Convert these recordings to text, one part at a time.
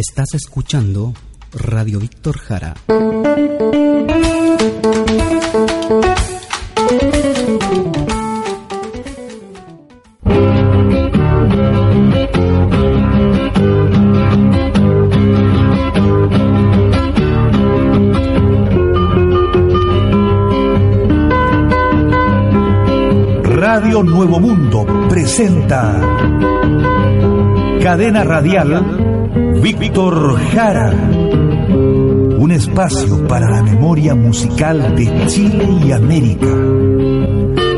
Estás escuchando Radio Víctor Jara. Radio Nuevo Mundo presenta Cadena Radial Víctor Jara. Un espacio para la memoria musical de Chile y América.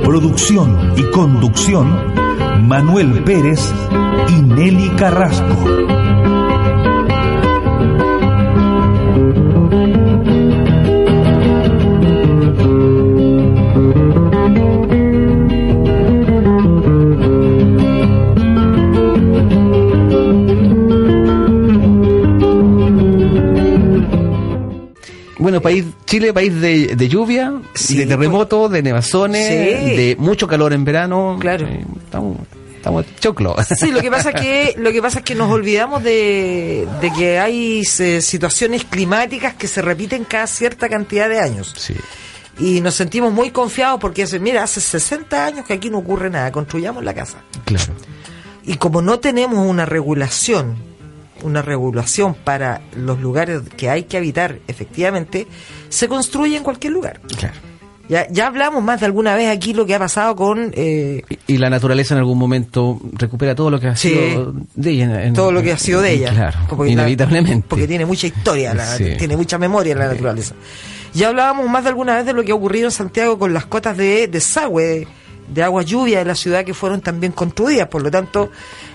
Producción y conducción Manuel Pérez y Nelly Carrasco. Bueno, país, Chile, país de, de lluvia, Sí, de terremoto, de nevazones, Sí. de mucho calor en verano. Claro. Eh, estamos, estamos choclo. Sí, lo que pasa es que lo que pasa es que nos olvidamos de, de que hay eh, situaciones climáticas que se repiten cada cierta cantidad de años. Sí. Y nos sentimos muy confiados porque hace, mira, hace 60 años que aquí no ocurre nada, construyamos la casa. Claro. Y como no tenemos una regulación, una regulación para los lugares que hay que habitar efectivamente, se construye en cualquier lugar. Claro. Ya, ya hablamos más de alguna vez aquí lo que ha pasado con eh, Y, y la naturaleza en algún momento recupera todo lo que ha Sí. sido de ella. en- todo lo que ha sido de ella. Claro, Porque la- inevitablemente. porque tiene mucha historia, la- Sí. tiene mucha memoria la naturaleza. Ya hablábamos más de alguna vez de lo que ha ocurrido en Santiago con las cotas de desagüe, de, agua lluvia de la ciudad que fueron también construidas. Por lo tanto,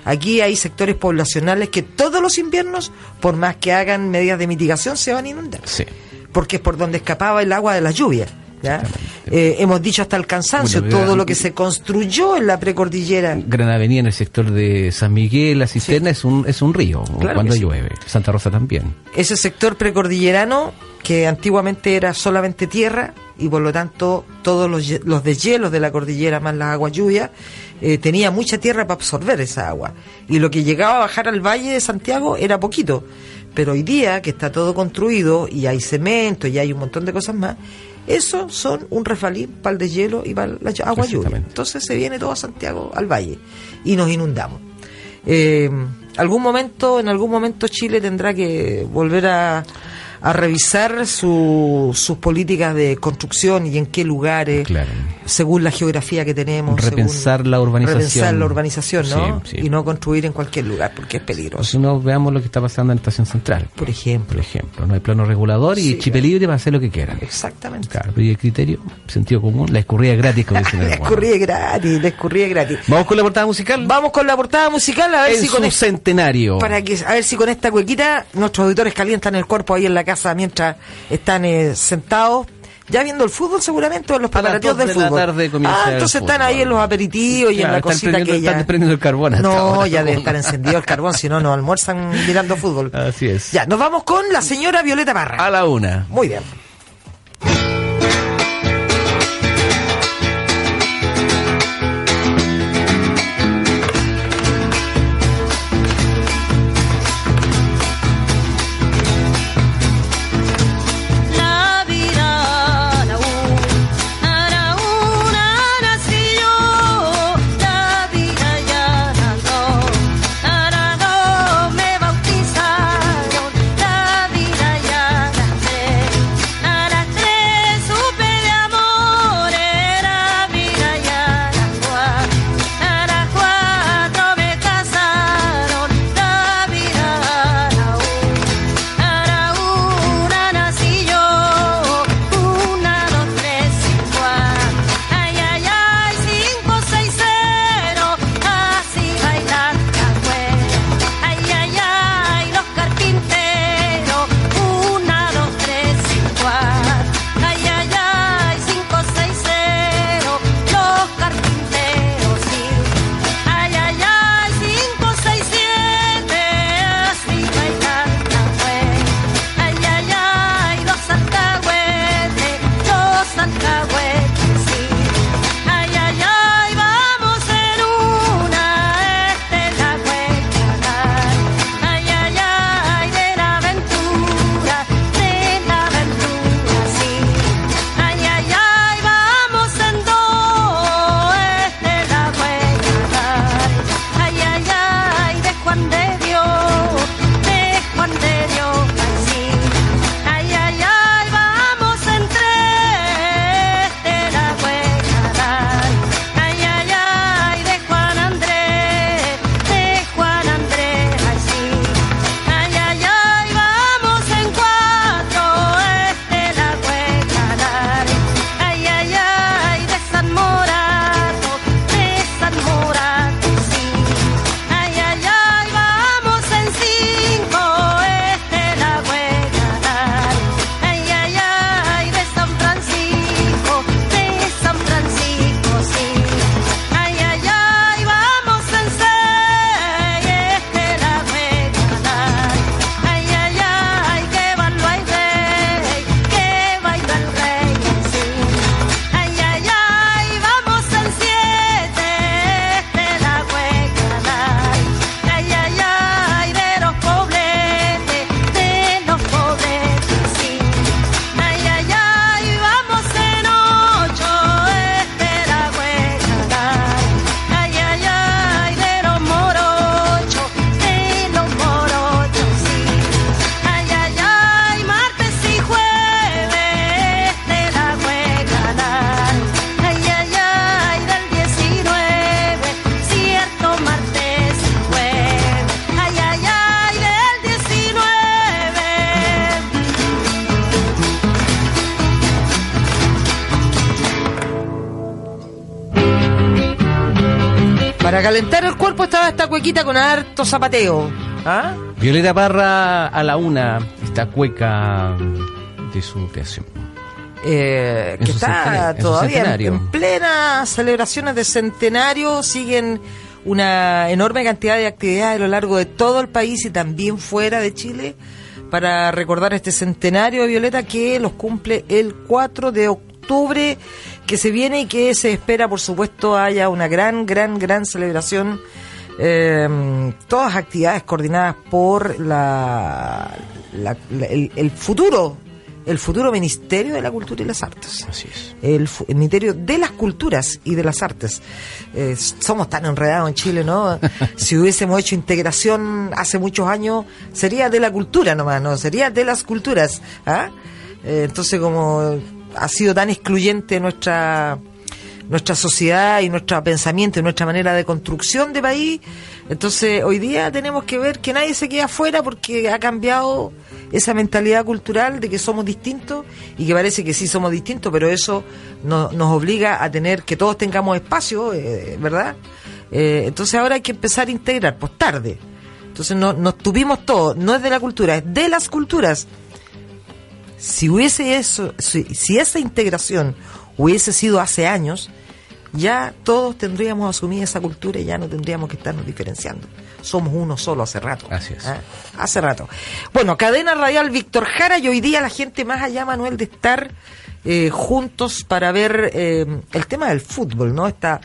aquí hay sectores poblacionales que todos los inviernos, por más que hagan medidas de mitigación, se van a inundar. Sí. Porque es por donde escapaba el agua de la lluvia. ¿ya? Eh, hemos dicho hasta el cansancio, Bueno, todo ya- lo que se construyó en la precordillera. Gran Avenida en el sector de San Miguel, la cisterna es un es un río Claro cuando sí. llueve. Santa Rosa también. ese sector precordillerano que antiguamente era solamente tierra y por lo tanto todos los, los deshielos de la cordillera más las aguas lluvias eh, tenía mucha tierra para absorber esa agua. Y lo que llegaba a bajar al valle de Santiago era poquito. Pero hoy día que está todo construido y hay cemento y hay un montón de cosas más eso son un refalín para el deshielo y para la agua lluvia. Entonces se viene todo a Santiago al valle y nos inundamos. Eh, algún momento, en algún momento Chile tendrá que volver a, a revisar su- sus políticas de construcción y en qué lugares, Claro. según la geografía que tenemos. Repensar según- la urbanización. Repensar la urbanización, ¿no? Sí, sí. Y no construir en cualquier lugar, porque es peligroso. si no, veamos lo que está pasando en Estación Central. Por ejemplo. Por ejemplo, no hay plano regulador y Sí, Chile libre va a hacer lo que quieran. Exactamente. Claro, y el criterio, sentido común, la escurrida gratis, como dicen La gratis, la escurría gratis. Vamos con la portada musical. Vamos con la portada musical a ver en si con centenario. para que a ver si con esta cuequita nuestros auditores calientan el cuerpo ahí en la casa mientras están eh, sentados ya viendo el fútbol seguramente o en los preparativos del de la fútbol. tarde ah, entonces están ahí en los aperitivos y en la cosita que ya están prendiendo el carbón hasta No, ahora. ya debe estar encendido el carbón, si no no almuerzan mirando fútbol. Así es. Ya, nos vamos con la señora Violeta Parra. A la una. Muy bien. Para calentar el cuerpo estaba esta cuequita con harto zapateo. ¿Ah? Violeta Parra a la una, esta cueca de su creación. Eh, que está todavía en, en plenas celebraciones de centenario, siguen una enorme cantidad de actividades a lo largo de todo el país y también fuera de Chile para recordar este centenario de Violeta que los cumple el 4 de octubre que se viene y que se espera por supuesto haya una gran, gran, gran celebración eh, todas actividades coordinadas por la, la- la- el, el futuro el futuro Ministerio de la Cultura y las Artes Así es. el Ministerio de las Culturas y de las Artes. Eh, somos tan enredados en Chile, ¿no? si hubiésemos hecho integración hace muchos años, sería de la cultura nomás, ¿no? Sería de las culturas. ¿ah? Eh, entonces, como ha sido tan excluyente nuestra nuestra sociedad y nuestro pensamiento y nuestra manera de construcción de país, entonces hoy día tenemos que ver que nadie se queda afuera porque ha cambiado esa mentalidad cultural de que somos distintos y que parece que sí somos distintos, pero eso no- nos obliga a tener que todos tengamos espacio, eh, ¿verdad? Eh, entonces ahora hay que empezar a integrar, pues tarde. Entonces no, nos tuvimos todos, no es de la cultura, es de las culturas. Si hubiese eso, si, si esa integración hubiese sido hace años, ya todos tendríamos asumida esa cultura y ya no tendríamos que estarnos diferenciando. Somos uno solo hace rato. Así es. ¿ah? Hace rato. Bueno, cadena radial Víctor Jara y hoy día la gente más allá, Manuel, de estar eh, juntos para ver eh, el tema del fútbol, ¿no? Esta,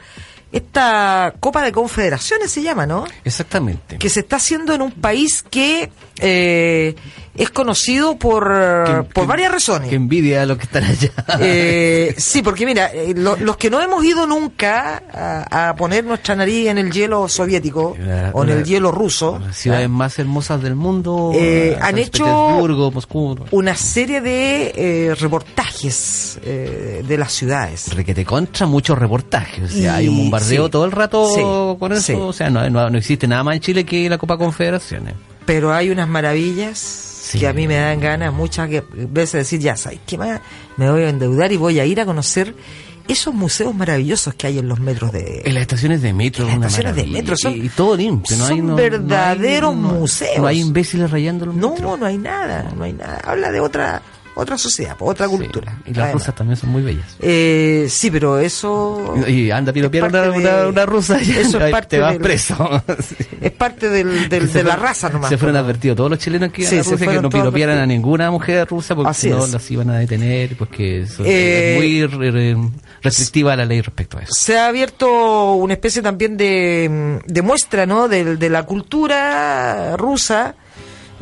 esta Copa de Confederaciones se llama, ¿no? Exactamente. que se está haciendo en un país que eh, es conocido por, Que- por que- varias razones. Que envidia a los que están allá. Eh, sí, porque mira, eh, lo- los que no hemos ido nunca a, a poner nuestra nariz en el hielo soviético Una- o en el hielo ruso, Las ciudades más hermosas del mundo. Eh, han hecho- Moscú. una serie de eh, reportajes eh, de las ciudades. Requete contra muchos reportajes. O sea, Y- hay un bombardeo sí. todo el rato Sí, con eso. sí. O sea, no, no, no existe nada más en Chile que la Copa Confederaciones. Pero hay unas maravillas Sí. que a mí me dan ganas muchas veces de decir, ya sabes, ¿qué más? Me voy a endeudar y voy a ir a conocer esos museos maravillosos que hay en los metros de... En las estaciones de metro. En las estaciones de metro son- y, y todo limpio. No hay, son no- verdaderos no hay- no- museos. No hay imbéciles rayando los No, metros. no hay nada, no hay nada. Habla de otra otra sociedad, otra Sí. cultura. Y las además. rusas también son muy bellas. Eh, sí, pero eso... Y anda piropear es una, de- una rusa y Eso es te parte vas del- preso. Es parte del, de la raza nomás. Se fueron ¿no? advertidos todos los chilenos que Sí, a Rusia que no todos piropearan a ninguna mujer rusa porque Así si no las iban a detener, porque eso Eh, es muy re- re- restrictiva la ley respecto a eso. se ha abierto una especie también de, de muestra ¿no? de, de la cultura rusa.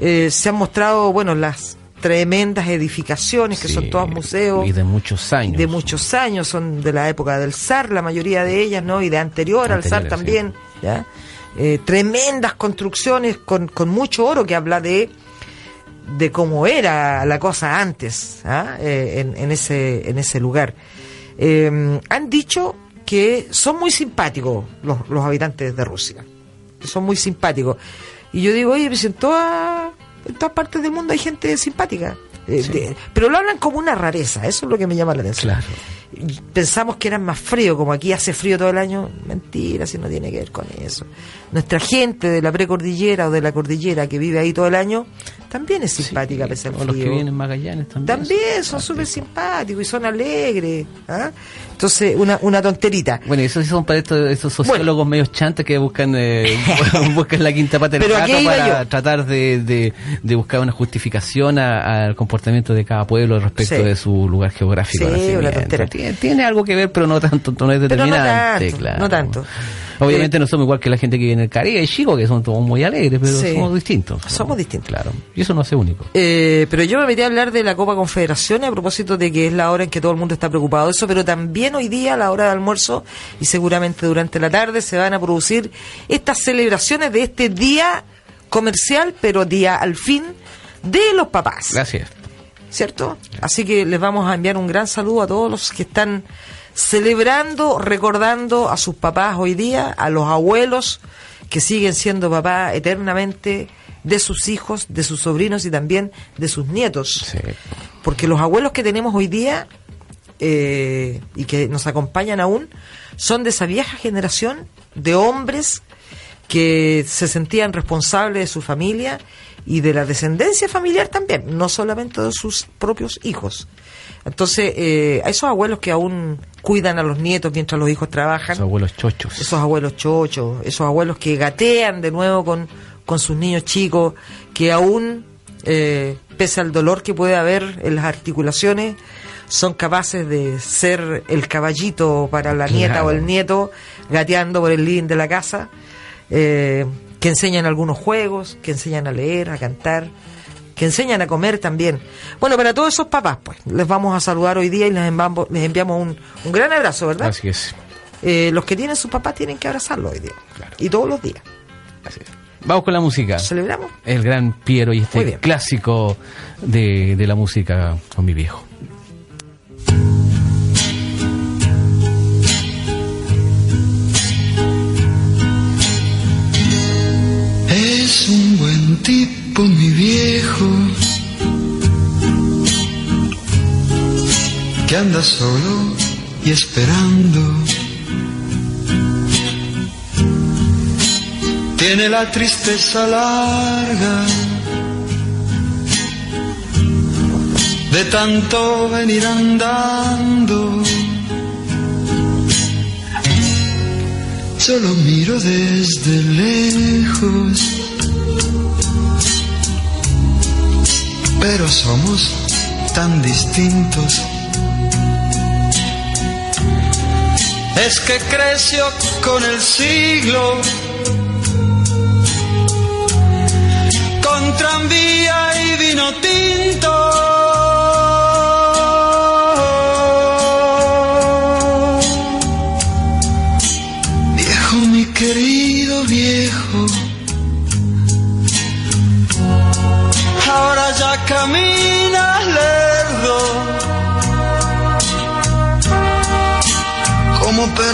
Eh, se han mostrado, bueno, las tremendas edificaciones que Sí, son todos museos. Y de muchos años. de muchos años, son de la época del zar, la mayoría de ellas, ¿no? Y de anterior al zar también, ¿ya? Eh, tremendas construcciones con, con mucho oro que habla de de cómo era la cosa antes ¿ah? Eh, en, en ese en ese lugar. Eh, han dicho que son muy simpáticos los, los habitantes de Rusia, que son muy simpáticos. Y yo digo, oye, pues en, toda- en todas partes del mundo hay gente simpática. Eh, Sí. de- pero lo hablan como una rareza, eso es lo que me llama la atención. Claro. Pensamos que eran más fríos, como aquí hace frío todo el año. Mentira, si no tiene que ver con eso. Nuestra gente de la precordillera o de la cordillera que vive ahí todo el año también es simpática Sí, pese al o los que frío. vienen en Magallanes también. También son súper simpáticos y son alegres. ¿ah? Entonces, una, una tonterita. Bueno, esos son para estos, estos sociólogos medios chantes que buscan eh, buscan la quinta pata del ¿a gato para yo? tratar de, de, de buscar una justificación a- al comportamiento de cada pueblo respecto Sí. de su lugar geográfico. Sí, una tontera. Tiene, tiene algo que ver, pero no tanto, no es Pero no determinante. tanto, claro. no tanto. Obviamente Eh, no somos igual que la gente que vive en el Caribe y Chico, que son todos muy alegres, pero Sí. somos distintos. Somos distintos. Claro. Y eso no hace único. Eh, pero yo me metí a hablar de la Copa Confederaciones a propósito de que es la hora en que todo el mundo está preocupado de eso, pero también hoy día a la hora de almuerzo y seguramente durante la tarde se van a producir estas celebraciones de este día comercial, pero día al fin de los papás. Gracias. ¿cierto? Así que les vamos a enviar un gran saludo a todos los que están celebrando, recordando a sus papás hoy día, a los abuelos que siguen siendo papás eternamente de sus hijos, de sus sobrinos y también de sus nietos. Sí. Porque los abuelos que tenemos hoy día eh, y que nos acompañan aún son de esa vieja generación de hombres que se sentían responsables de su familia y de la descendencia familiar también, no solamente de sus propios hijos. Entonces, eh, a esos abuelos que aún cuidan a los nietos mientras los hijos trabajan, Los abuelos chochos. esos abuelos chochos, esos abuelos que gatean de nuevo con, con sus niños chicos, que aún, eh, pese al dolor que puede haber en las articulaciones, son capaces de ser el caballito para la nieta Claro. o el nieto, gateando por el living de la casa, eh, que enseñan algunos juegos, que enseñan a leer, a cantar, que enseñan a comer también. Bueno, para todos esos papás, pues, les vamos a saludar hoy día y les enviamos, les enviamos un, un gran abrazo, ¿verdad? Así es. Eh, los que tienen sus papás tienen que abrazarlo hoy día. Claro. Y todos los días. Así es. Vamos con la música. ¿Celebramos? El gran Piero y este clásico de, de la música con mi viejo. Es un buen tipo, mi viejo, que anda solo y esperando. Tiene la tristeza larga de tanto venir andando. Yo lo miro desde lejos, pero somos tan distintos. Es que creció con el siglo, con tranvía y vino tinto.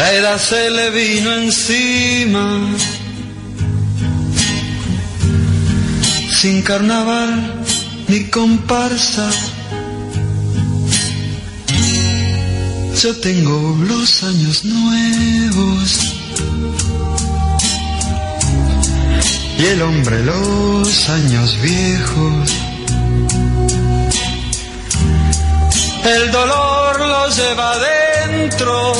La edad se le vino encima. Sin carnaval ni comparsa. Yo tengo los años nuevos. y el hombre los años viejos. El dolor lo lleva adentro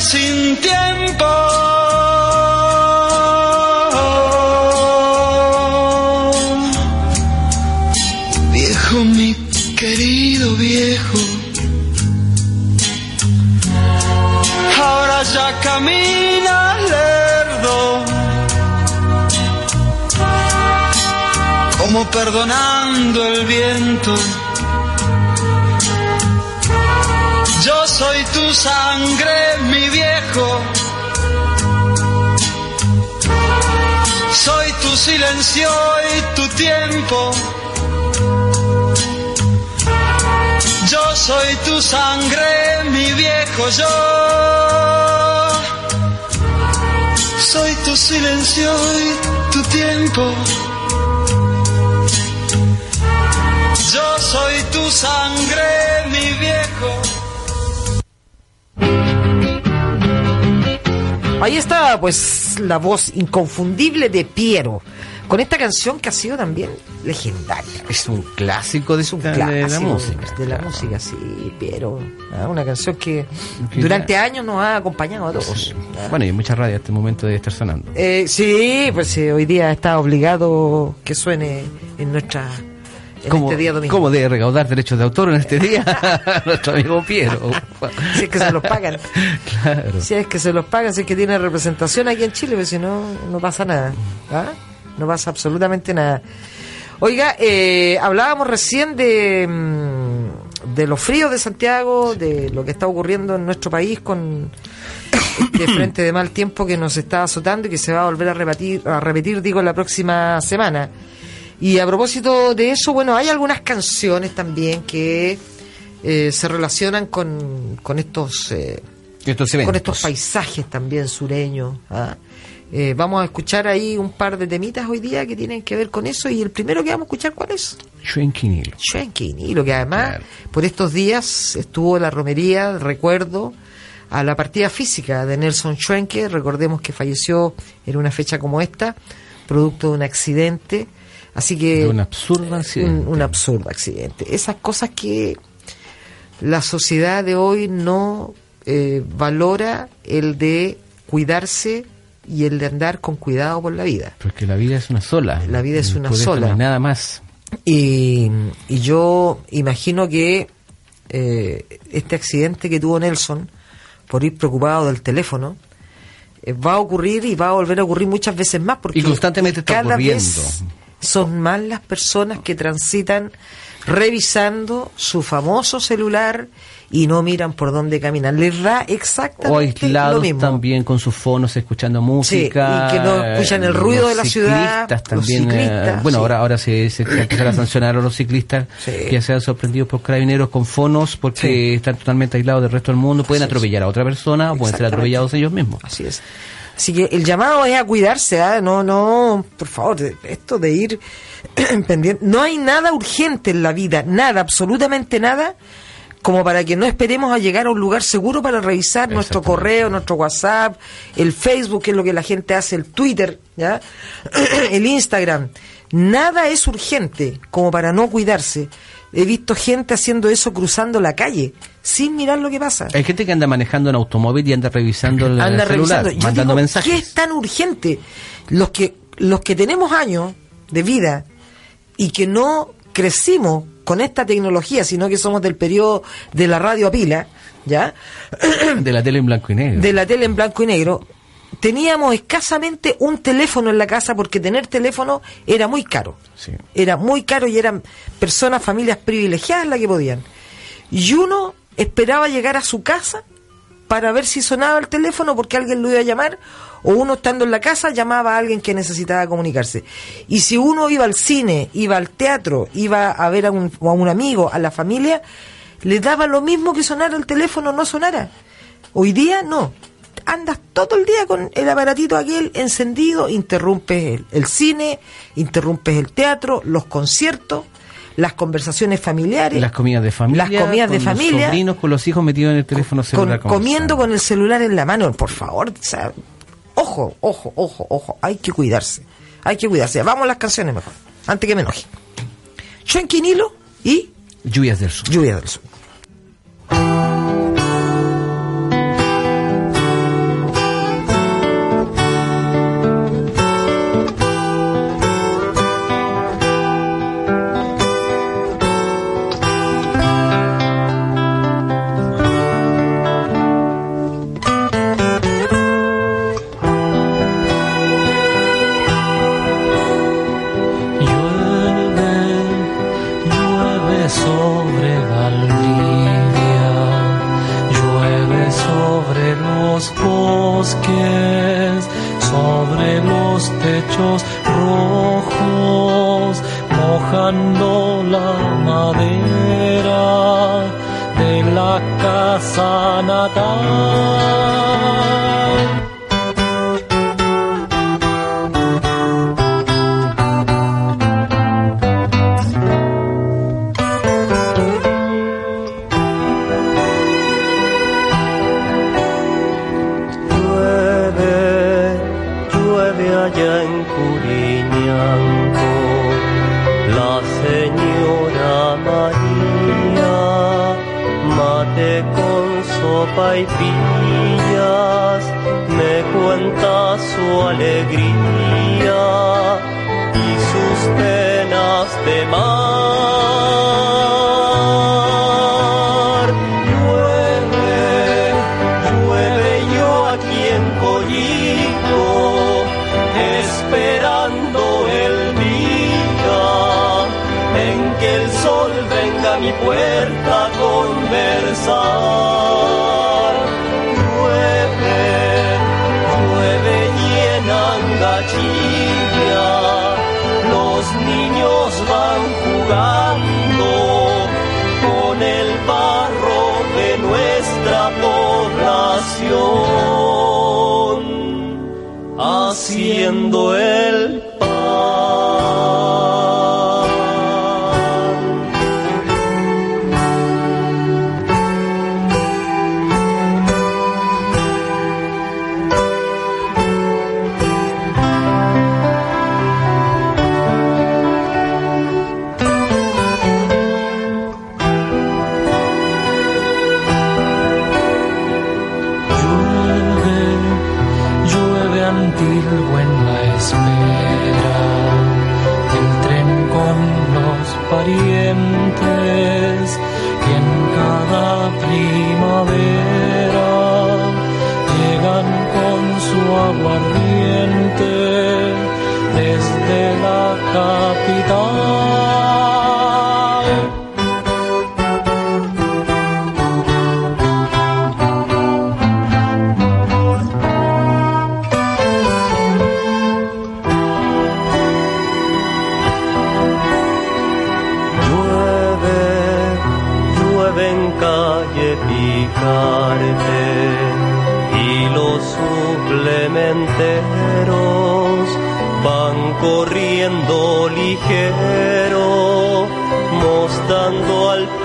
sin tiempo. Silencio y tu tiempo. Yo soy tu sangre, mi viejo yo. Soy tu silencio y tu tiempo. Yo soy tu sangre, mi viejo. Ahí está, pues, la voz inconfundible de Piero, con esta canción que ha sido también legendaria. Es un clásico de, Es un de la clásico música. de la claro. música, sí, Piero. Ah, una canción que durante años nos ha acompañado a todos. Ah. Bueno, y en muchas radios este momento de estar sonando. Eh, sí, pues sí, hoy día está obligado que suene en nuestra en ¿Cómo, este día domingo. ¿Cómo de recaudar derechos de autor en este día? Nuestro amigo Piero. Si es que se los pagan. claro. Si es que se los pagan, si es que tiene representación aquí en Chile, pero si no, no pasa nada. ¿ah? No pasa absolutamente nada. Oiga, eh, hablábamos recién de, mm, de los fríos de Santiago, de lo que está ocurriendo en nuestro país con este frente de mal tiempo que nos está azotando y que se va a volver a repetir, a repetir digo, la próxima semana. Y a propósito de eso, bueno, hay algunas canciones también que eh, se relacionan con, con estos... eh, Estos con estos paisajes también sureños. ¿ah? Eh, vamos a escuchar ahí un par de temitas hoy día que tienen que ver con eso y el primero que vamos a escuchar, ¿cuál es? Schwenkinilo. Schwenkin, y lo que además Claro. por estos días estuvo la romería, recuerdo, a la partida física de Nelson Schwenke, recordemos que falleció en una fecha como esta, producto de un accidente, así que... De un absurdo accidente. Un, un absurdo accidente. Esas cosas que la sociedad de hoy no eh, valora el de cuidarse y el de andar con cuidado por la vida. Porque la vida es una sola. La vida es una sola. nada más. Y, y yo imagino que eh, este accidente que tuvo Nelson por ir preocupado del teléfono eh, va a ocurrir y va a volver a ocurrir muchas veces más porque Y constantemente está cada ocurriendo. vez son más las personas que transitan revisando su famoso celular y no miran por dónde caminan. Les da O exactamente lo aislados mismo. también con sus fonos escuchando Sí, música. y que no escuchan el ruido de la ciudad, ciclistas los también. eh, ciclistas, bueno, sí. ahora ahora se, se, se empezará a sancionar a los ciclistas Sí. que sean sorprendidos por carabineros con fonos porque Sí. están totalmente aislados del resto del mundo. Pueden Así es. atropellar a otra persona o pueden ser atropellados ellos mismos. Así es. Así que el llamado es a cuidarse, ¿ah? no, no, por favor, esto de ir pendiente. No hay nada urgente en la vida, nada, absolutamente nada, como para que no esperemos a llegar a un lugar seguro para revisar nuestro correo, nuestro WhatsApp, el Facebook, que es lo que la gente hace, el Twitter, ¿ya? el Instagram. Nada es urgente como para no cuidarse. He visto gente haciendo eso cruzando la calle, sin mirar lo que pasa Hay gente que anda manejando en automóvil y anda revisando el anda celular, revisando. Mandando digo, mensajes. ¿Qué es tan urgente? Los que, los que tenemos años de vida y que no crecimos con esta tecnología, sino que somos del periodo de la radio a pila, ¿ya? De la tele en blanco y negro. De la tele en blanco y negro, teníamos escasamente un teléfono en la casa porque tener teléfono era muy caro. Sí. Era muy caro y eran personas, familias privilegiadas las que podían. Y uno esperaba llegar a su casa para ver si sonaba el teléfono porque alguien lo iba a llamar o uno estando en la casa llamaba a alguien que necesitaba comunicarse. Y si uno iba al cine, iba al teatro, iba a ver a un, a un amigo, a la familia, le daba lo mismo que sonara el teléfono o no sonara. Hoy día no. Andas todo el día con el aparatito aquel encendido, interrumpes el, el cine, interrumpes el teatro, los conciertos, las conversaciones familiares. Las comidas de familia. Las comidas de familia. Los sobrinos con los hijos metidos en el teléfono con- comiendo con el celular en la mano, por favor. o sea, ojo, ojo, ojo, ojo. Hay que cuidarse. Hay que cuidarse. Vamos a las canciones mejor. Antes que me enoje. Chuenquinilo y Lluvias del sur. Lluvia del Sur. Población, haciendo el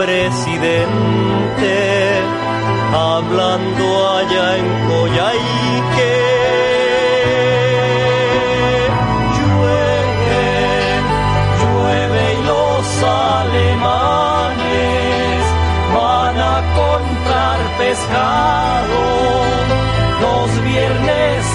presidente, hablando allá en Coyhaique. Llueve, llueve y los alemanes van a comprar pescado los viernes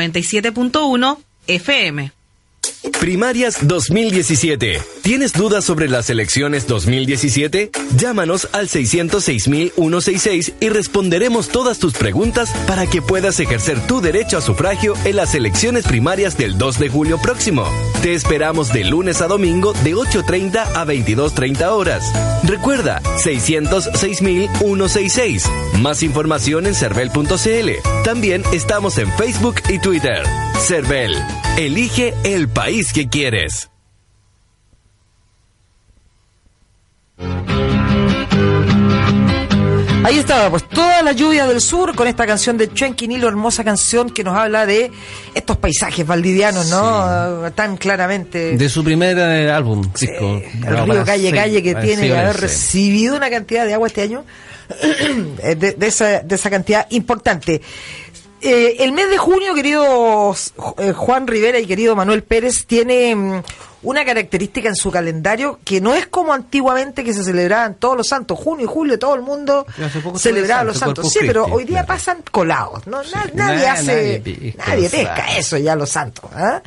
97.1 FM. Primarias 2017. ¿Tienes dudas sobre las elecciones 2017? Llámanos al 606-166 y responderemos todas tus preguntas para que puedas ejercer tu derecho a sufragio en las elecciones primarias del 2 de julio próximo. Te esperamos de lunes a domingo de 8.30 a 22.30 horas. Recuerda, 606-166. Más información en cervel.cl. También estamos en Facebook y Twitter. Cervel. Elige el país que quieres. Ahí estaba, pues toda la lluvia del sur con esta canción de Chuenquinilo, hermosa canción que nos habla de estos paisajes valdivianos, ¿no? Tan claramente. De su primer eh, álbum, disco. el río Calle sí, Calle que tiene sí, que haber sí. recibido una cantidad de agua este año, eh, de, de esa, de esa cantidad importante. Eh, el mes de junio, querido eh, Juan Rivera y querido Manuel Pérez, tiene mm, una característica en su calendario que no es como antiguamente que se celebraban todos los santos, junio y julio, todo el mundo celebraba el los Santo santos. Sí, pero hoy día claro. pasan colados, ¿no? Nadie Nah, hace, nadie pesca nadie pesca eso ya los santos. ¿ah?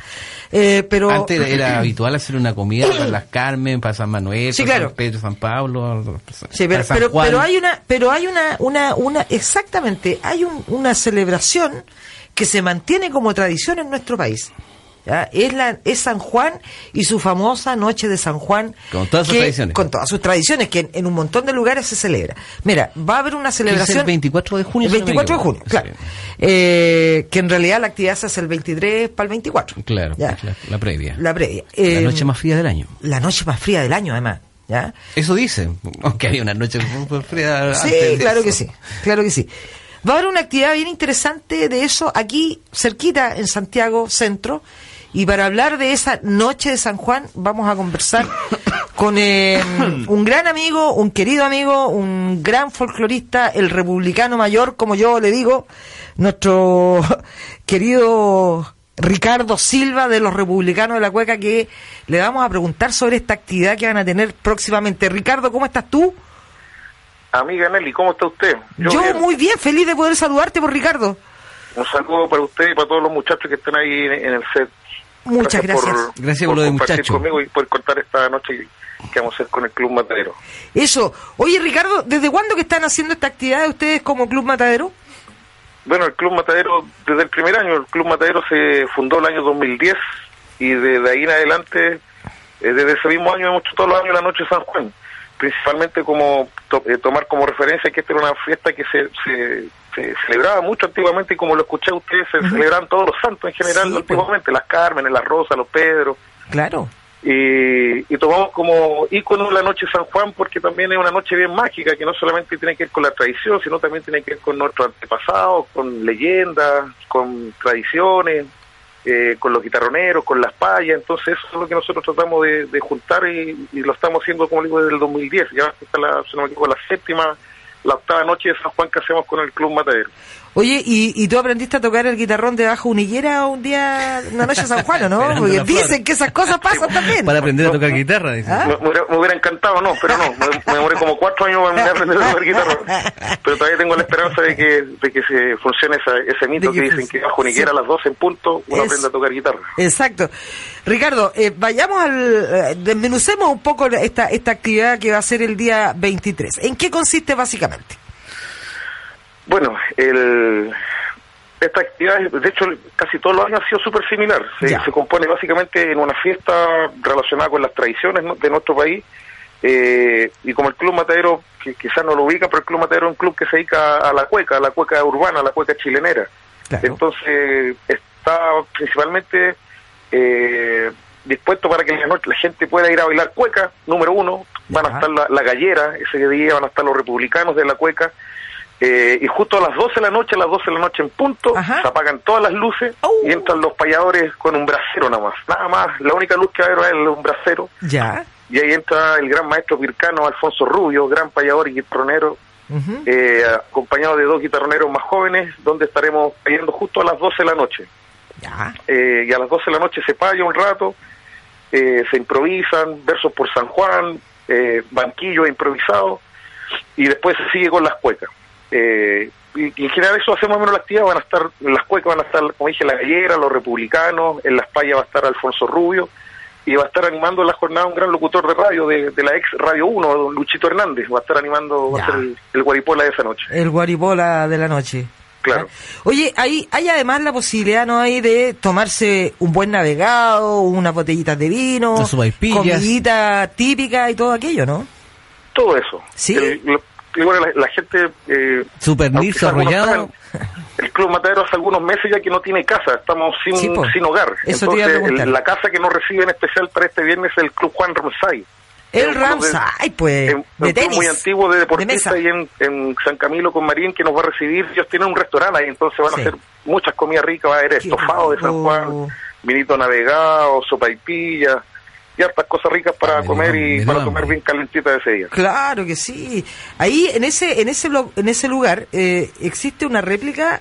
Eh, pero Antes era, era habitual hacer una comida para las Carmen, para San Manuel, Sí, para claro. San Pedro, San Pablo, Sí, pero, San pero, Juan. pero hay una, pero hay una, una, una, exactamente, hay un- una celebración que se mantiene como tradición en nuestro país. ¿Ya? Es, la, es San Juan y su famosa Noche de San Juan. Con todas sus que- tradiciones. Con todas sus tradiciones, que en, en un montón de lugares se celebra. Mira, va a haber una Que es celebración. el 24 de junio. El si no me 24 de junio, claro. Eh, que en realidad la actividad se hace el 23 para el 24. Sí, claro, Ya. la, la previa. La previa. La Eh, noche más fría del año. la noche más fría del año, además. ¿Ya? Eso dicen. Aunque hay una noche muy fría. Sí, antes de claro eso. que sí, claro que sí. Va a haber una actividad bien interesante de eso aquí, cerquita, en Santiago Centro. Y para hablar de esa noche de San Juan, vamos a conversar con eh, un gran amigo, un querido amigo, un gran folclorista, el republicano mayor, como yo le digo, nuestro querido Ricardo Silva de los Republicanos de la Cueca, que le vamos a preguntar sobre esta actividad que van a tener próximamente. Ricardo, ¿cómo estás tú? Amiga Nelly, ¿cómo está usted? Yo, bien. muy bien, feliz de poder saludarte por Ricardo. Un saludo para usted y para todos los muchachos que están ahí en el set. Muchas gracias. Gracias por lo de compartir muchacho. conmigo y por contar esta noche que vamos a hacer con el Club Matadero. Eso. Oye, Ricardo, ¿desde cuándo que están haciendo esta actividad ustedes como Club Matadero? Bueno, el Club Matadero, desde el primer año, el Club Matadero se fundó el año 2010 y desde ahí en adelante, eh, desde ese mismo año hemos hecho todos los años la Noche de San Juan. Principalmente como to- eh, tomar como referencia que esta era una fiesta que se, se, se celebraba mucho antiguamente y como lo escuché a ustedes, se celebraban todos los santos en general Sí, pues. antiguamente, las Cármenes, las Rosas, los Pedros. Claro. y, y tomamos como ícono la noche de San Juan porque también es una noche bien mágica que no solamente tiene que ver con la tradición, sino también tiene que ver con nuestros antepasados, con leyendas, con tradiciones, eh, con los guitarroneros, con las payas, entonces eso es lo que nosotros tratamos de, de juntar y, y lo estamos haciendo, como digo, desde el 2010, ya está la, equivoco, la séptima, la octava noche de San Juan que hacemos con el Club Matadero. Oye, ¿y, y tú aprendiste a tocar el guitarrón debajo de unillera un día, una noche de San Juan, ¿o ¿no? Porque dicen que esas cosas pasan también. Para aprender a tocar guitarra, dice. ¿Ah? Me, me hubiera, me hubiera encantado, no, pero no, me, me demoré como cuatro años para aprender a tocar guitarra. Pero todavía tengo la esperanza de que, de que se funcione esa- ese mito que que dicen que bajo ni sí. a las 12 en punto uno Es- aprende a tocar guitarra. Exacto. Ricardo, eh, vayamos al... eh, desmenucemos un poco esta, esta actividad que va a ser el día 23. ¿En qué consiste básicamente? Bueno, el, esta actividad, de hecho, casi todos los años ha sido súper similar. Se, compone básicamente en una fiesta relacionada con las tradiciones de nuestro país. eh, y como el Club Matadero, que quizás no lo ubica, pero el Club Matadero es un club que se dedica a la cueca, a la cueca urbana, a la cueca chilenera. Claro. Entonces, está principalmente eh, dispuesto para que la, noche la gente pueda ir a bailar cueca, número uno. Van a estar la, la gallera, ese día van a estar los republicanos de la cueca. Eh, y justo a las 12 de la noche, a las 12 de la noche en punto, Ajá. se apagan todas las luces Oh. y entran los payadores con un brasero nada más. Nada más, la única luz que va a haber es un brasero. Ya. Y ahí entra el gran maestro pircano Alfonso Rubio, gran payador y guitarronero, eh, acompañado de dos guitarroneros más jóvenes, donde estaremos payando justo a las 12 de la noche. Ya. Eh, y a las 12 de la noche se paya un rato, eh, se improvisan versos por San Juan, eh, banquillo improvisado, y después se sigue con las cuecas. Eh, y, y en general eso hacemos menos la actividad, van a estar, en las cuecas van a estar, como dije, la gallera, los republicanos, en las payas va a estar Alfonso Rubio, y va a estar animando la jornada un gran locutor de radio de, de la ex Radio 1, don Luchito Hernández, va a estar animando, va a ser el, el guaripola de esa noche. El guaripola de la noche. Claro. Oye, hay, hay además la posibilidad, ¿no hay, de tomarse un buen navegado, unas botellitas de vino, comidita típica y todo aquello, ¿no? Todo eso. Sí. El- lo- y bueno, la, la gente... Eh, Su aunque permiso algunos arrollado. El Club Matadero hace algunos meses ya que no tiene casa, estamos sin, Sí, sin hogar. Eso Entonces, la casa que nos recibe en especial para este viernes es el Club Juan Ramsay. El de- Ramsay, pues, es un de tenis. muy antiguo de de deportistas mesa. ahí en, en San Camilo con Marín que nos va a recibir. Ellos tienen un restaurante ahí, entonces van Sí. a hacer muchas comidas ricas. Va a haber estofado de San. Juan, vinito navegado, sopaipilla y hartas cosas ricas para Ah, me comer me y para hambre. comer bien calentita ese día. Claro que sí. Ahí, en ese, en ese, en ese lugar, eh, existe una réplica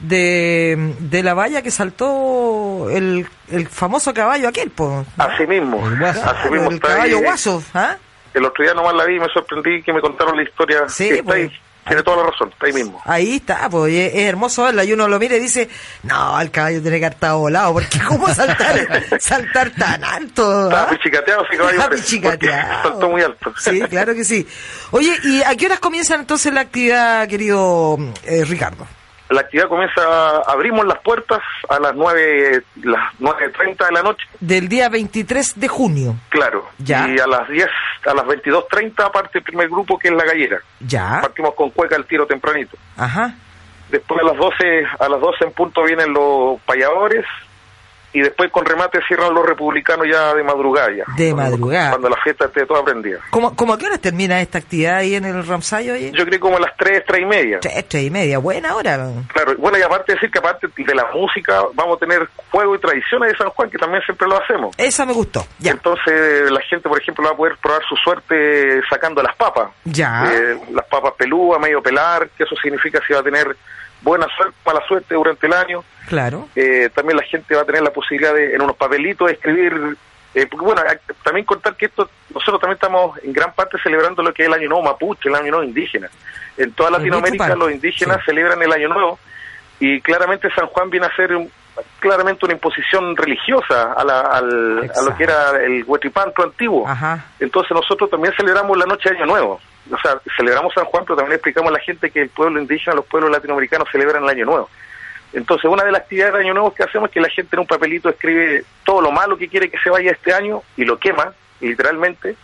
de, de la valla que saltó el, el famoso caballo aquel, po. Así mismo, El guaso. así mismo el está ahí. caballo guaso, ¿ah? El otro día nomás la vi y me sorprendí que me contaron la historia. Sí, que está pues. ahí, tiene toda la razón, está ahí mismo. Ahí está, pues es, es hermoso verla y uno lo mira y dice, no, el caballo tiene que estado volado, porque cómo saltar, saltar tan alto. Estaba ¿ah? pichicateado ese caballo. Está pichicateado. Saltó muy alto. Sí, claro que sí. Oye, ¿y a qué horas comienzan entonces la actividad, querido eh, Ricardo? La actividad comienza, abrimos las puertas a las 9, las 9.30 de la noche, Del día 23 de junio. claro. Ya. Y a las 10, a las 22.30 parte el primer grupo que es la gallera. Ya. Partimos con cueca el tiro tempranito. Ajá. Después a las 12, a las 12 en punto vienen los payadores y después con remate cierran los republicanos ya de madrugada. ya. De madrugada. Cuando la fiesta esté toda prendida. ¿Cómo, cómo a qué hora termina esta actividad ahí en el Ramsay oye? Yo creo como a las 3, 3 y media. Tres, tres y media. Buena hora. Claro, bueno, y aparte de decir que aparte de la música, vamos a tener juego y tradiciones de San Juan, que también siempre lo hacemos. Esa me gustó. Ya. Entonces la gente, por ejemplo, va a poder probar su suerte sacando las papas. Ya. Eh, las papas pelúas, medio pelar, que eso significa si va a tener buena suerte, mala suerte durante el año. Claro. Eh, también la gente va a tener la posibilidad de, en unos papelitos, escribir... eh, porque bueno, también contar que esto, nosotros también estamos en gran parte celebrando lo que es el Año Nuevo Mapuche, el Año Nuevo Indígena. En toda Latinoamérica los indígenas Sí. celebran el Año Nuevo y claramente San Juan viene a ser un- claramente una imposición religiosa a, la- al- a lo que era el Huetripanto antiguo. Ajá. Entonces nosotros también celebramos la noche de Año Nuevo. O sea, celebramos San Juan, pero también explicamos a la gente que el pueblo indígena, los pueblos latinoamericanos celebran el Año Nuevo. Entonces, una de las actividades de Año Nuevo que hacemos es que la gente en un papelito escribe todo lo malo que quiere que se vaya este año y lo quema, literalmente,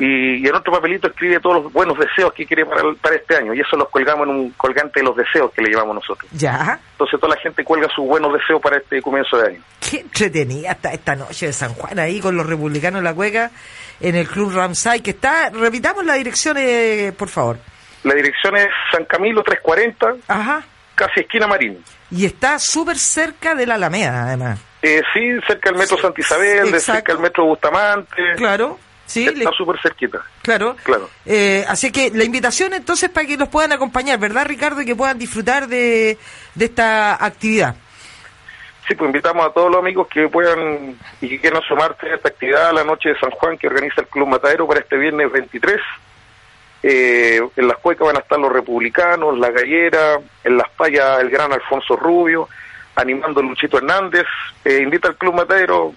y, y en otro papelito escribe todos los buenos deseos que quiere para, este año, y eso los colgamos en un colgante de los deseos que le llevamos nosotros. Ya. Entonces, toda la gente cuelga sus buenos deseos para este comienzo de año. Qué entretenida está esta noche de San Juan ahí con los republicanos de la cueca en el Club Ramsay, que está, repitamos la dirección, eh, por favor. La dirección es San Camilo 340, Ajá. casi esquina Marín. Y está súper cerca de la Alameda, además. Eh, sí, cerca del metro Santa Isabel, de cerca del metro Bustamante. Claro, sí, Está le- súper cerquita. claro. Claro. Eh, así que la invitación entonces para que los puedan acompañar, ¿verdad, Ricardo? Y que puedan disfrutar de, de esta actividad. Sí, pues invitamos a todos los amigos que puedan y que quieran sumarse a esta actividad, la noche de San Juan que organiza el Club Matadero para este viernes 23. Eh, en las cuecas van a estar los republicanos, la gallera, en las payas el gran Alfonso Rubio, animando a Luchito Hernández. Eh, invita al Club Matadero.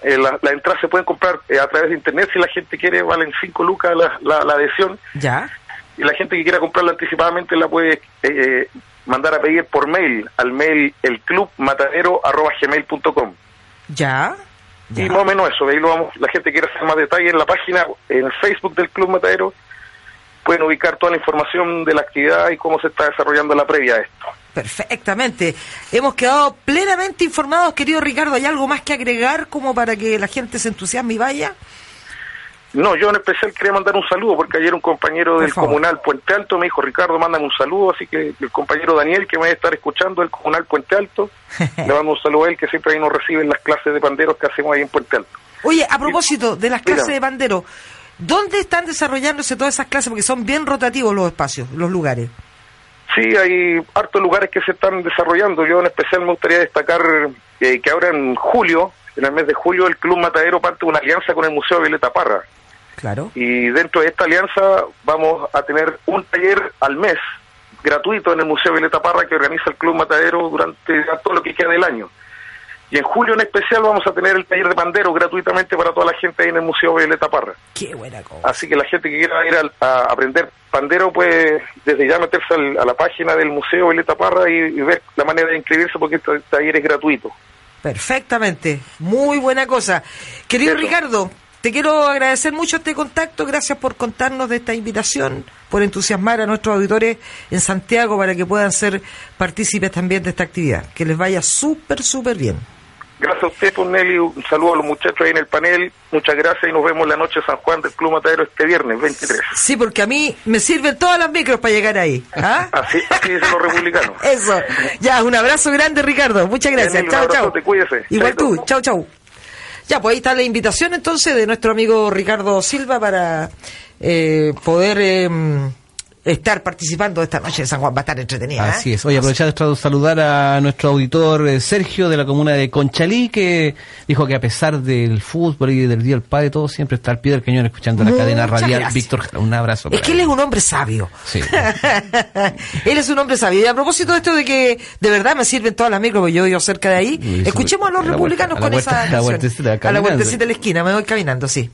Eh, la- las entradas se pueden comprar eh, a través de internet si la gente quiere, valen 5 lucas la, la, la adhesión. ¿Ya? Y la gente que quiera comprarla anticipadamente la puede eh, mandar a pedir por mail al mail elclubmatadero.gmail.com. ¿Ya? Y más o menos eso, ahí lo vamos, la gente que quiera hacer más detalle en la página, en el Facebook del Club Matadero, pueden ubicar toda la información de la actividad y cómo se está desarrollando la previa a esto. Perfectamente. Hemos quedado plenamente informados, querido Ricardo. ¿Hay algo más que agregar como para que la gente se entusiasme y vaya? No, yo en especial quería mandar un saludo porque ayer un compañero del comunal Puente Alto me dijo, Ricardo, mándame un saludo, así que el compañero Daniel que me va a estar escuchando del comunal Puente Alto, le mando un saludo a él que siempre ahí nos recibe en las clases de panderos que hacemos ahí en Puente Alto. Oye, a propósito de las Mira. clases de bandero, ¿dónde están desarrollándose todas esas clases? Porque son bien rotativos los espacios, los lugares. Sí, hay hartos lugares que se están desarrollando. Yo en especial me gustaría destacar eh, que ahora en julio, en el mes de julio, el Club Matadero parte de una alianza con el Museo Violeta Parra. Claro. Y dentro de esta alianza vamos a tener un taller al mes gratuito en el Museo Violeta Parra que organiza el Club Matadero durante todo lo que queda del año. Y en julio en especial vamos a tener el taller de pandero gratuitamente para toda la gente ahí en el Museo Violeta Parra. Qué buena cosa. Así que la gente que quiera ir al- a, aprender pandero puede desde ya meterse al- a la página del Museo Violeta Parra y, y ver la manera de inscribirse porque este taller es gratuito. Perfectamente. Muy buena cosa. Querido. Ricardo, te quiero agradecer mucho este contacto. Gracias por contarnos de esta invitación, por entusiasmar a nuestros auditores en Santiago para que puedan ser partícipes también de esta actividad. Que les vaya súper, súper bien. Gracias a usted, pues, Nelly. Un saludo a los muchachos ahí en el panel. Muchas gracias y nos vemos la noche de San Juan del Club Matadero este viernes 23. Sí, porque a mí me sirven todas las micros para llegar ahí. ¿Ah? Así, así dicen los republicanos. Eso. Ya, un abrazo grande, Ricardo. Muchas gracias. Chao, chao. abrazote, cuídese. Igual Chaito. tú. Chao, chao. Ya, pues ahí está la invitación entonces de nuestro amigo Ricardo Silva para eh, poder eh, estar participando esta noche de San Juan. Va a estar entretenida. ¿eh? Así es. Oye, aprovechar de saludar a nuestro auditor eh, Sergio de la comuna de Conchalí, que dijo que a pesar del fútbol y del Día del Padre, todo siempre está al pie del cañón escuchando la cadena radial. gracias. Víctor, un abrazo. Es para que él es un hombre sabio. Sí. él es un hombre sabio. Y a propósito de esto de que de verdad me sirven todas las micros, porque yo vivo cerca de ahí, escuchemos a los a republicanos vuelta- a la con vuelta- esa a la vueltecita, a la vueltecita de la esquina, me voy caminando, sí.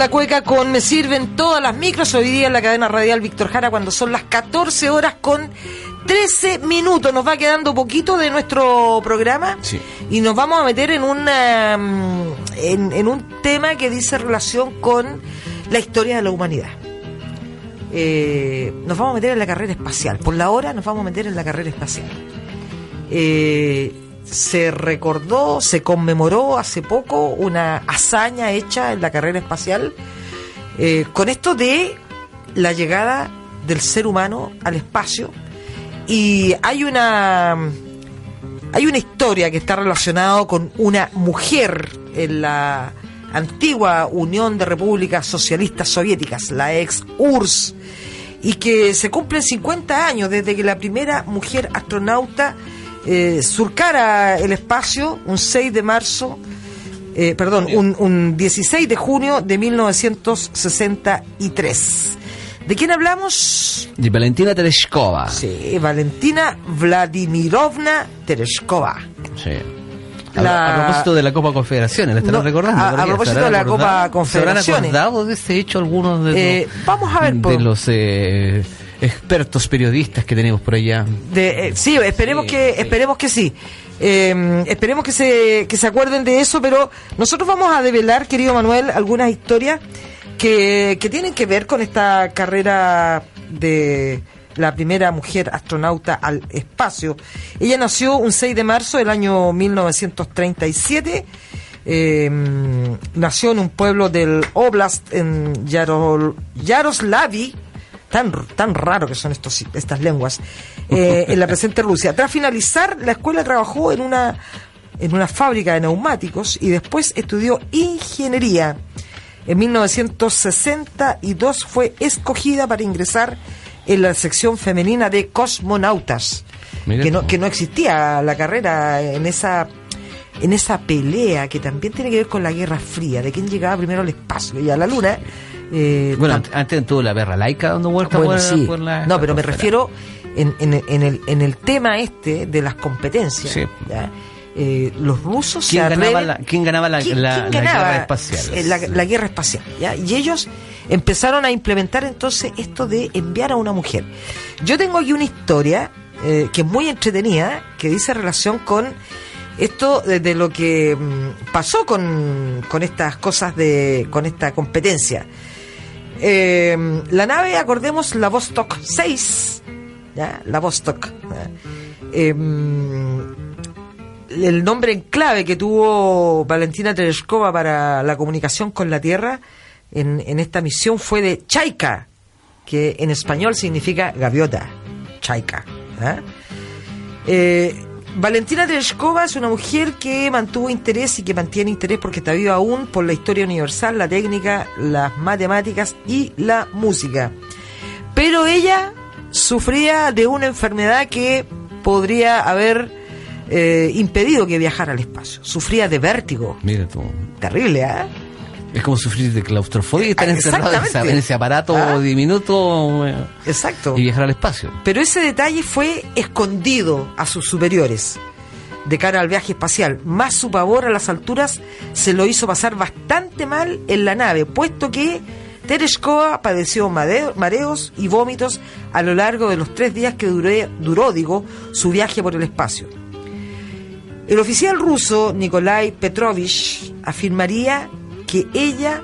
La cueca con Me Sirven todas las micros hoy día en la cadena radial Víctor Jara cuando son las 14 horas con 13 minutos. Nos va quedando poquito de nuestro programa Sí. y nos vamos a meter en, una, mm, en, en un tema que dice relación con la historia de la humanidad. Eh, nos vamos a meter en la carrera espacial. Por la hora nos vamos a meter en la carrera espacial. Eh, se recordó, se conmemoró hace poco una hazaña hecha en la carrera espacial eh, con esto de la llegada del ser humano al espacio. Y hay una hay una historia que está relacionada con una mujer en la antigua Unión de Repúblicas Socialistas Soviéticas, la ex URSS, y que se cumplen 50 años desde que la primera mujer astronauta eh, surcara el espacio un 6 de marzo, eh, perdón, un, un 16 de junio de 1963. ¿De quién hablamos? De Valentina Tereshkova. Sí, Valentina Vladimirovna Tereshkova. Sí. A, La- a propósito de la Copa Confederaciones, ¿le estarán No, recordando? a- por propósito ¿Se habrán de la? Copa Confederaciones. ¿Se habrán acordado de ese hecho algunos de Eh, los, vamos a ver, de po. los eh, expertos periodistas que tenemos por allá? De, eh, sí, esperemos Sí, que sí. esperemos que sí. Eh, esperemos que se que se acuerden de eso, pero nosotros vamos a develar, querido Manuel, algunas historias que, que tienen que ver con esta carrera de la primera mujer astronauta al espacio. Ella nació un 6 de marzo del año 1937. eh, nació en un pueblo del Oblast en Yarol, Yaroslavi, tan, tan raro que son estos, estas lenguas, eh, en la presente Rusia. Tras finalizar la escuela trabajó en una, en una fábrica de neumáticos y después estudió ingeniería. En 1962 fue escogida para ingresar en la sección femenina de cosmonautas, Mira que no, que no existía la carrera en esa en esa pelea que también tiene que ver con la Guerra Fría, de quién llegaba primero al espacio y a la Luna. Eh, Bueno, antes tuvo la perra laica dando vueltas bueno, por, sí. por la... no, pero me refiero en, en- en el, en el tema este de las competencias. Sí. ¿ya? Eh, los rusos ¿Quién se ganaba la- quién ganaba la- ¿Quién- la- quién la ganaba? guerra espacial? Eh, La, guerra espacial. ¿ya? Y ellos empezaron a implementar entonces esto de enviar a una mujer. Yo tengo aquí una historia eh, que es muy entretenida, que dice relación con esto de, de lo que mm, pasó con, con estas cosas de con esta competencia. Eh, la nave, acordemos, la Vostok 6, ¿ya? la Vostok. Eh, el nombre en clave que tuvo Valentina Tereshkova para la comunicación con la Tierra en, esta misión fue de Chaika, que en español significa gaviota. Chaika. Valentina Tereshkova es una mujer que mantuvo interés y que mantiene interés porque está viva aún por la historia universal, la técnica, las matemáticas y la música. Pero ella sufría de una enfermedad que podría haber eh, impedido que viajara al espacio. Sufría de vértigo. Mira tú. Terrible, ¿ah? Es como sufrir de claustrofobia, estar Ah, encerrado en ese, aparato Ah. diminuto eh, Exacto. y viajar al espacio. Pero ese detalle fue escondido a sus superiores de cara al viaje espacial. Más su pavor a las alturas se lo hizo pasar bastante mal en la nave, puesto que Tereshkova padeció mareos y vómitos a lo largo de los tres días que duré- duró, digo, su viaje por el espacio. El oficial ruso Nikolai Petrovich afirmaría que ella,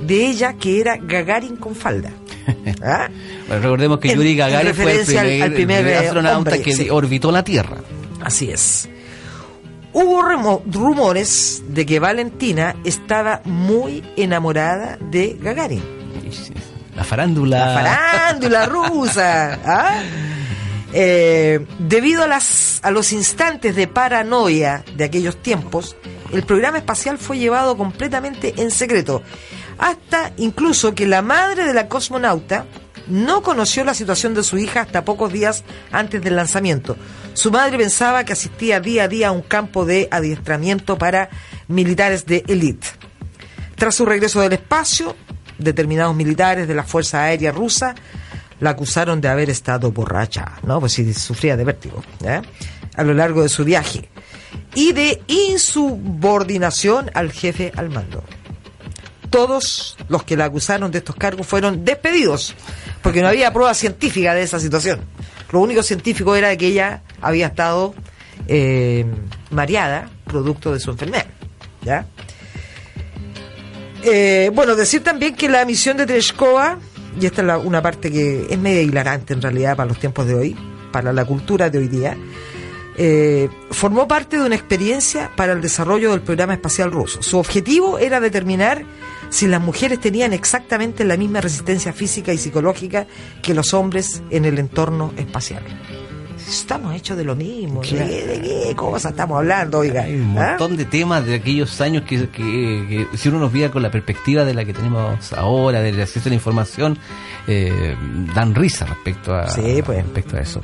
de ella, que era Gagarin con falda. ¿Ah? Bueno, recordemos que En- Yuri Gagarin fue el primer, al primer, el primer eh, astronauta hombre, que sí. orbitó la Tierra. Así es. Hubo rumores de que Valentina estaba muy enamorada de Gagarin. La farándula. La farándula rusa. ¿ah? Eh, debido a, las, a los instantes de paranoia de aquellos tiempos, el programa espacial fue llevado completamente en secreto, hasta incluso que la madre de la cosmonauta no conoció la situación de su hija hasta pocos días antes del lanzamiento. Su madre pensaba que asistía día a día a un campo de adiestramiento para militares de élite. Tras su regreso del espacio, determinados militares de la Fuerza Aérea Rusa la acusaron de haber estado borracha, ¿no? Pues si sufría de vértigo, ¿eh? A lo largo de su viaje. Y de insubordinación al jefe al mando. todos los que la acusaron de estos cargos fueron despedidos, porque no había prueba científica de esa situación. Lo único científico era que ella había estado eh, mareada, producto de su enfermedad. Eh, bueno, decir también que la misión de Tereshkova, y esta es una parte que es media hilarante en realidad para los tiempos de hoy, para la cultura de hoy día, eh, formó parte de una experiencia para el desarrollo del programa espacial ruso. Su objetivo era determinar si las mujeres tenían exactamente la misma resistencia física y psicológica que los hombres en el entorno espacial. Estamos hechos de lo mismo. ¿De, qué, de qué cosa estamos hablando, oiga? Hay un ¿Ah? montón de temas de aquellos años que, que- que si uno nos viera con la perspectiva de la que tenemos ahora, del acceso a la información, eh, dan risa respecto a, Sí, pues. respecto a eso.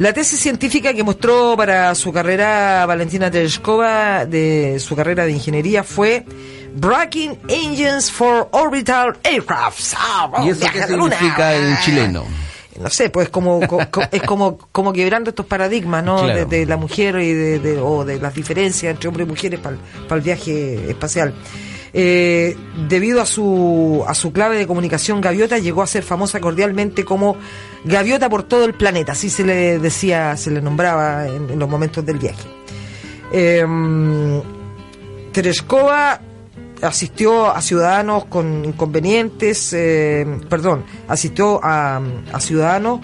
La tesis científica que mostró para su carrera Valentina Tereshkova de su carrera de ingeniería fue Braking Engines for Orbital Aircrafts. Ah, vamos, ¿Y eso qué significa en chileno? No sé, pues como co- co- es como como quebrando estos paradigmas, ¿no? Claro. De, de la mujer y de, de- o de las diferencias entre hombres y mujeres para el viaje espacial. Eh, debido a su, a su clave de comunicación gaviota, llegó a ser famosa cordialmente como gaviota por todo el planeta, así se le decía, se le nombraba en, los momentos del viaje. Eh, asistió a ciudadanos con inconvenientes, eh, perdón, asistió a, a ciudadanos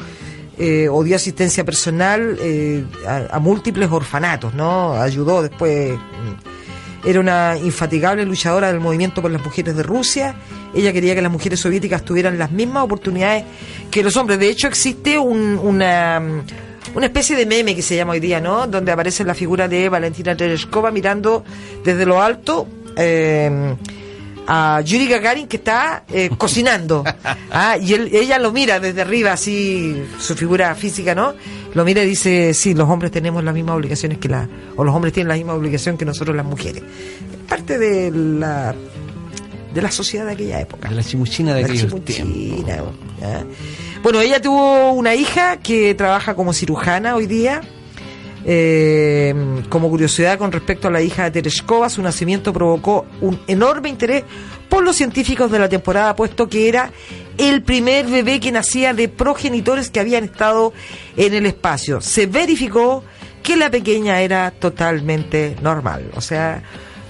eh, o dio asistencia personal eh, a, a múltiples orfanatos, ¿no? Ayudó después. Era una infatigable luchadora del movimiento por las mujeres de Rusia. Ella quería que las mujeres soviéticas tuvieran las mismas oportunidades que los hombres. De hecho, existe un- una, una especie de meme que se llama hoy día, ¿no? Donde aparece la figura de Valentina Tereshkova mirando desde lo alto eh, a Yuri Gagarin que está eh, cocinando. Ah, y él- ella lo mira desde arriba, así, su figura física, ¿no? Lo mira y dice, sí, los hombres tenemos las mismas obligaciones que la... O los hombres tienen la misma obligación que nosotros las mujeres. Es parte de la de la sociedad de aquella época. De la chimuchina de La aquellos chimuchina, tiempos. ¿ya? Bueno, ella tuvo una hija que trabaja como cirujana hoy día. Eh, como curiosidad con respecto a la hija de Tereshkova, su nacimiento provocó un enorme interés por los científicos de la temporada, puesto que era el primer bebé que nacía de progenitores que habían estado en el espacio. Se verificó que la pequeña era totalmente normal, o sea,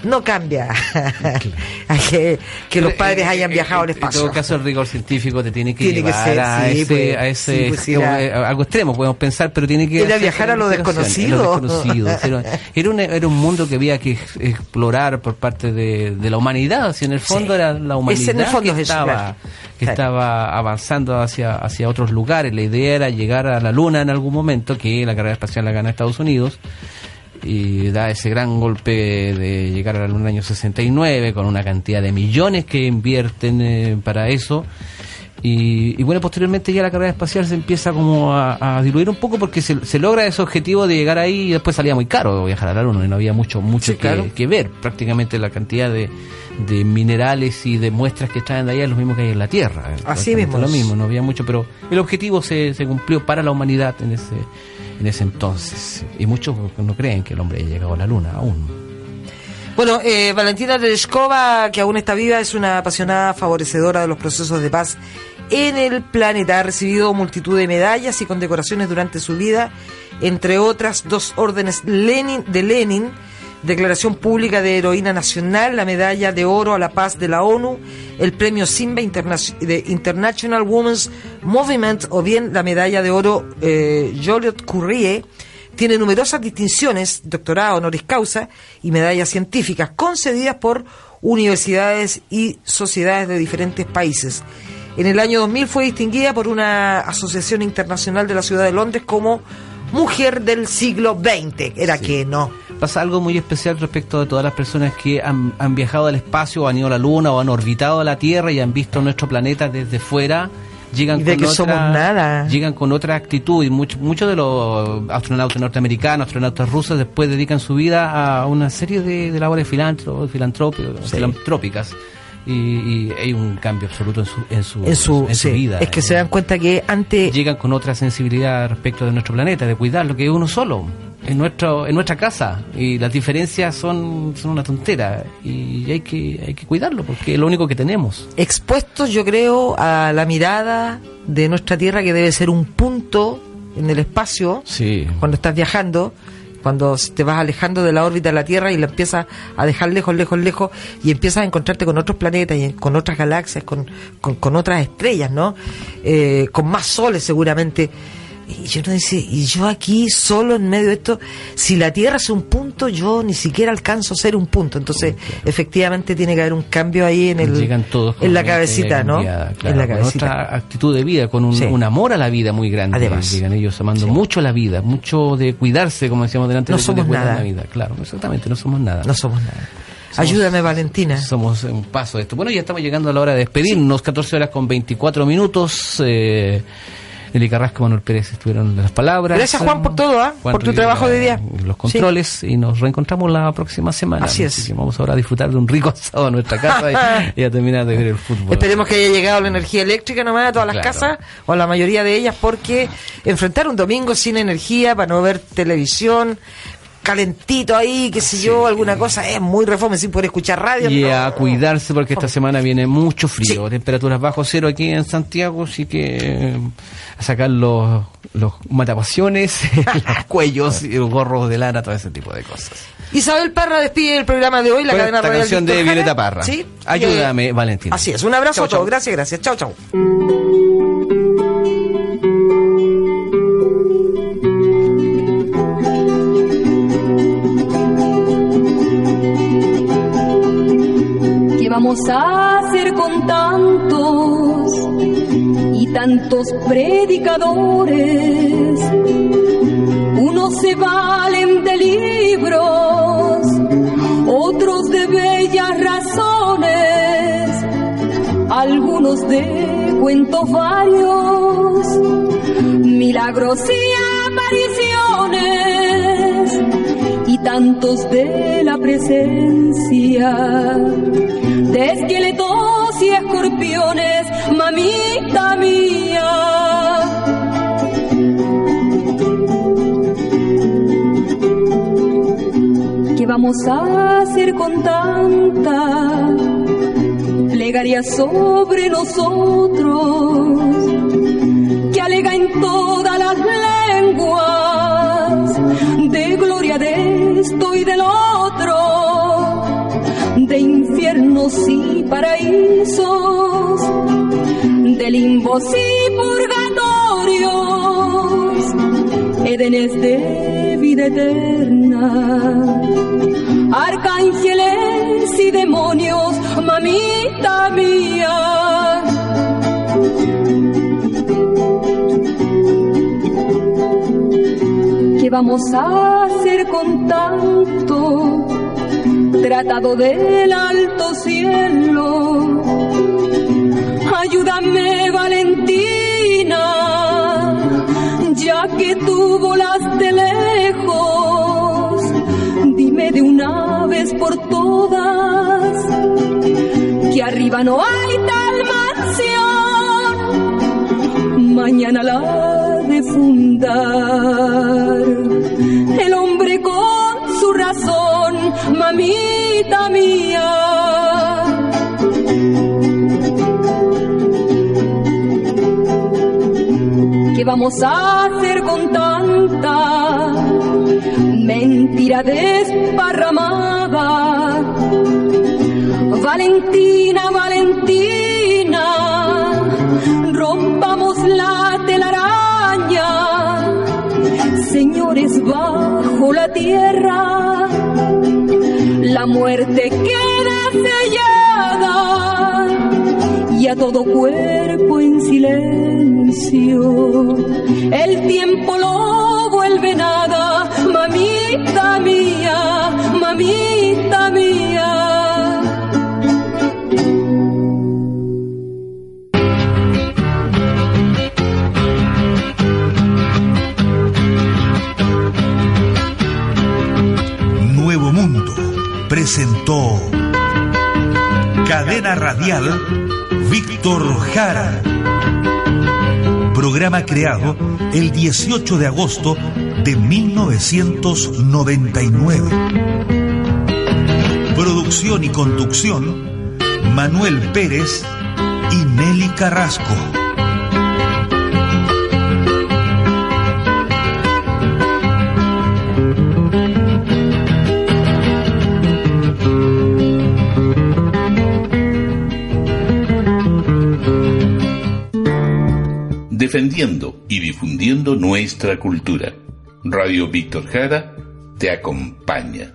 no cambia que, que los padres hayan viajado al En espacio. todo caso, el rigor científico te tiene que Tiene que llevar ser, a, sí, ese, pues, a ese sí, pues, era- eh, algo extremo, podemos pensar, pero tiene que Era viajar a lo desconocido. a lo desconocido. Era, un, era un mundo que había que ex- explorar por parte de, de la humanidad. Si en el fondo Sí. era la humanidad en el fondo que estaba claro. que estaba avanzando hacia hacia otros lugares. La idea era llegar a la Luna en algún momento, que la carrera espacial la gana Estados Unidos y da ese gran golpe de llegar a la luna en el año 69 con una cantidad de millones que invierten eh, para eso. Y, y bueno posteriormente ya la carrera espacial se empieza como a, a diluir un poco porque se, se logra ese objetivo de llegar ahí y después salía muy caro viajar a la luna y no había mucho mucho Sí, que, claro. que ver. Prácticamente la cantidad de, de minerales y de muestras que traen de allá es lo mismo que hay en la Tierra. Así mismo lo mismo no había mucho pero el objetivo se, se cumplió para la humanidad en ese en ese entonces y muchos no creen que el hombre haya llegado a la luna aún Bueno, eh, Valentina Tereshkova, que aún está viva, es una apasionada favorecedora de los procesos de paz en el planeta. Ha recibido multitud de medallas y condecoraciones durante su vida, entre otras dos órdenes Lenin, de Lenin, Declaración Pública de Heroína Nacional, la Medalla de Oro a la Paz de la ONU, el Premio Simba de International Women's Movement o bien la Medalla de Oro eh, Joliot Curie, tiene numerosas distinciones, doctorado honoris causa y medallas científicas concedidas por universidades y sociedades de diferentes países. En el año 2000 fue distinguida por una asociación internacional de la ciudad de Londres como Mujer del siglo XX. Era que no. Pasa algo muy especial respecto de todas las personas que han, han viajado al espacio o han ido a la luna o han orbitado la Tierra y han visto nuestro planeta desde fuera llegan Y de con que otra, somos nada. llegan con otra actitud. Y muchos muchos de los astronautas norteamericanos astronautas rusos después dedican su vida a una serie de, de labores filantrópicas filantrópicas y, y hay un cambio absoluto en su, en su, En su, en su sí. vida. Es que se dan cuenta que antes Llegan con otra sensibilidad respecto de nuestro planeta, de cuidarlo, que es uno solo, en, nuestro, en nuestra casa. Y las diferencias son, son una tontera. Y hay que, hay que cuidarlo, porque es lo único que tenemos. expuestos, yo creo, a la mirada de nuestra Tierra que debe ser un punto en el espacio Sí. cuando estás viajando, cuando te vas alejando de la órbita de la Tierra y la empiezas a dejar lejos, lejos, lejos y empiezas a encontrarte con otros planetas y con otras galaxias, con, con, con otras estrellas, ¿no? Eh, con más soles seguramente. Y yo no dice, y yo aquí solo en medio de esto, si la Tierra es un punto, yo ni siquiera alcanzo a ser un punto. Entonces, efectivamente tiene que haber un cambio ahí en el Llegan todos con en la cabecita, ¿no? claro, en la con cabecita. otra actitud de vida, con un, Sí. un amor a la vida muy grande. Además. Llegan ellos amando mucho la vida, mucho de cuidarse, como decíamos delante, No de, de somos cuidar nada. la vida. Claro, exactamente, no somos nada. No somos nada. Ayúdame, Valentina. Somos un paso de esto. Bueno, ya estamos llegando a la hora de despedirnos, 14 horas con 24 minutos. Eh, Eli Carrasco, Manuel Pérez estuvieron las palabras. Gracias, Juan, por todo. Juan por tu trabajo de día. Los controles y nos reencontramos la próxima semana. Así es. que vamos ahora a disfrutar de un rico asado en nuestra casa y, y a terminar de ver el fútbol. Esperemos que haya llegado la energía eléctrica nomás a todas las Claro. casas, o a la mayoría de ellas, porque enfrentar un domingo sin energía para no ver televisión, calentito ahí, qué sé yo, alguna cosa, es muy reforme sin poder escuchar radio. Y no. a cuidarse porque esta semana viene mucho frío, temperaturas bajo cero aquí en Santiago, así que eh, a sacar los, los matapasiones, los cuellos y los gorros de lana, todo ese tipo de cosas. Isabel Parra despide el programa de hoy, la Con cadena esta canción de Violeta. Parra. Sí. Ayúdame, Eh, Valentina. Así es, un abrazo Chau, a todos, chau. gracias, gracias. Chao, chao. ¿Qué vamos a hacer con tantos y tantos predicadores? Unos se valen de libros, otros de bellas razones, algunos de cuentos varios, milagros y apariciones y tantos de la presencia de esqueletos y escorpiones, mamita mía. ¿Qué vamos a hacer con tanta plegaria sobre nosotros que alega en todas las lenguas de gloria de esto y del otro, de infiernos y paraísos, de limbos y purgatorios, edenes de vida eterna, arcángeles y demonios, mamita mía. ¿Qué vamos a hacer con tanto tratado del alto cielo? Ayúdame, Valentina, ya que tú volaste lejos. Dime de una vez por todas que arriba no hay tal mansión. Mañana la fundar. El hombre con su razón, mamita mía. ¿Qué vamos a hacer con tanta mentira desparramada? Valentina, Valentina, tierra, la muerte queda sellada y a todo cuerpo en silencio, el tiempo lo vuelve nada, mamita mía, mamita mía. Cadena Radial Víctor Jara. Programa creado el 18 de agosto de 1999. Producción y conducción Manuel Pérez y Nelly Carrasco. Defendiendo y difundiendo nuestra cultura. Radio Víctor Jara te acompaña.